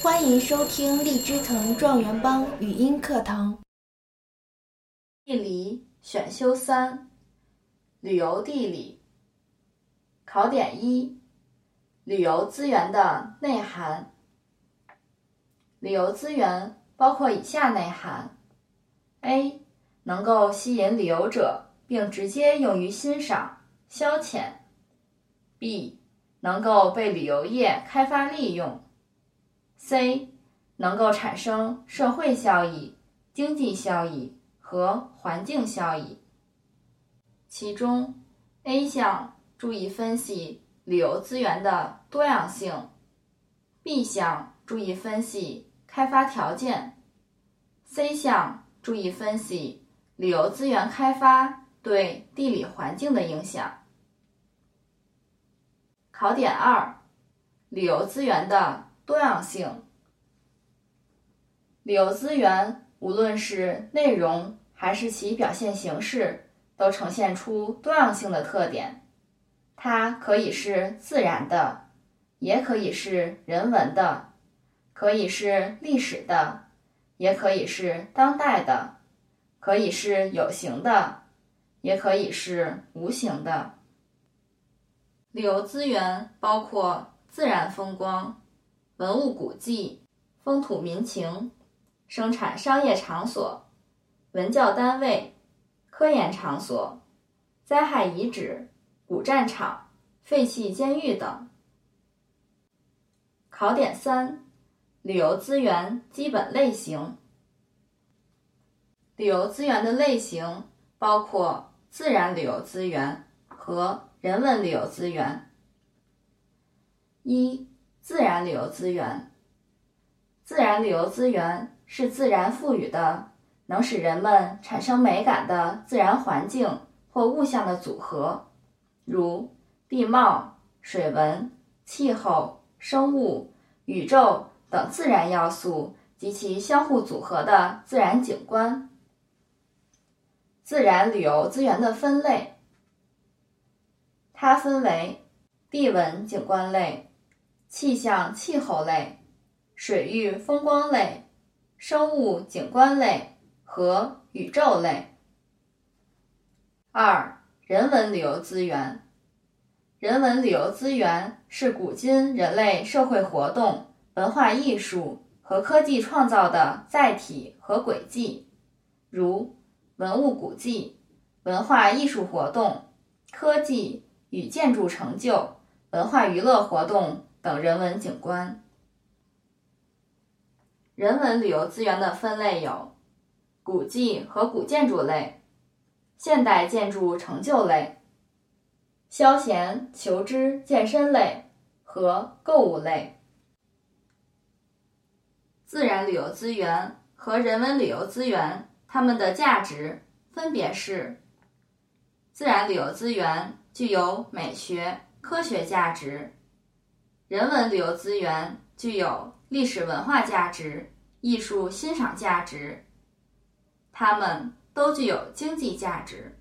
欢迎收听荔枝藤状元帮语音课堂。地理选修三，旅游地理。考点一：旅游资源的内涵。旅游资源包括以下内涵：A. 能够吸引旅游者，并直接用于欣赏、消遣；B. 能够被旅游业开发利用。C 能够产生社会效益、经济效益和环境效益。其中，A 项注意分析旅游资源的多样性；B 项注意分析开发条件；C 项注意分析旅游资源开发对地理环境的影响。考点二：旅游资源的。多样性，旅游资源无论是内容还是其表现形式，都呈现出多样性的特点。它可以是自然的，也可以是人文的，可以是历史的，也可以是当代的，可以是有形的，也可以是无形的。旅游资源包括自然风光。文物古迹、风土民情、生产商业场所、文教单位、科研场所、灾害遗址、古战场、废弃监狱等。考点三：旅游资源基本类型。旅游资源的类型包括自然旅游资源和人文旅游资源。一自然旅游资源，自然旅游资源是自然赋予的，能使人们产生美感的自然环境或物象的组合，如地貌、水文、气候、生物、宇宙等自然要素及其相互组合的自然景观。自然旅游资源的分类，它分为地文景观类。气象气候类、水域风光类、生物景观类和宇宙类。二、人文旅游资源。人文旅游资源是古今人类社会活动、文化艺术和科技创造的载体和轨迹，如文物古迹、文化艺术活动、科技与建筑成就、文化娱乐活动。等人文景观。人文旅游资源的分类有：古迹和古建筑类、现代建筑成就类、消闲求知健身类和购物类。自然旅游资源和人文旅游资源，它们的价值分别是：自然旅游资源具有美学、科学价值。人文旅游资源具有历史文化价值、艺术欣赏价值，它们都具有经济价值。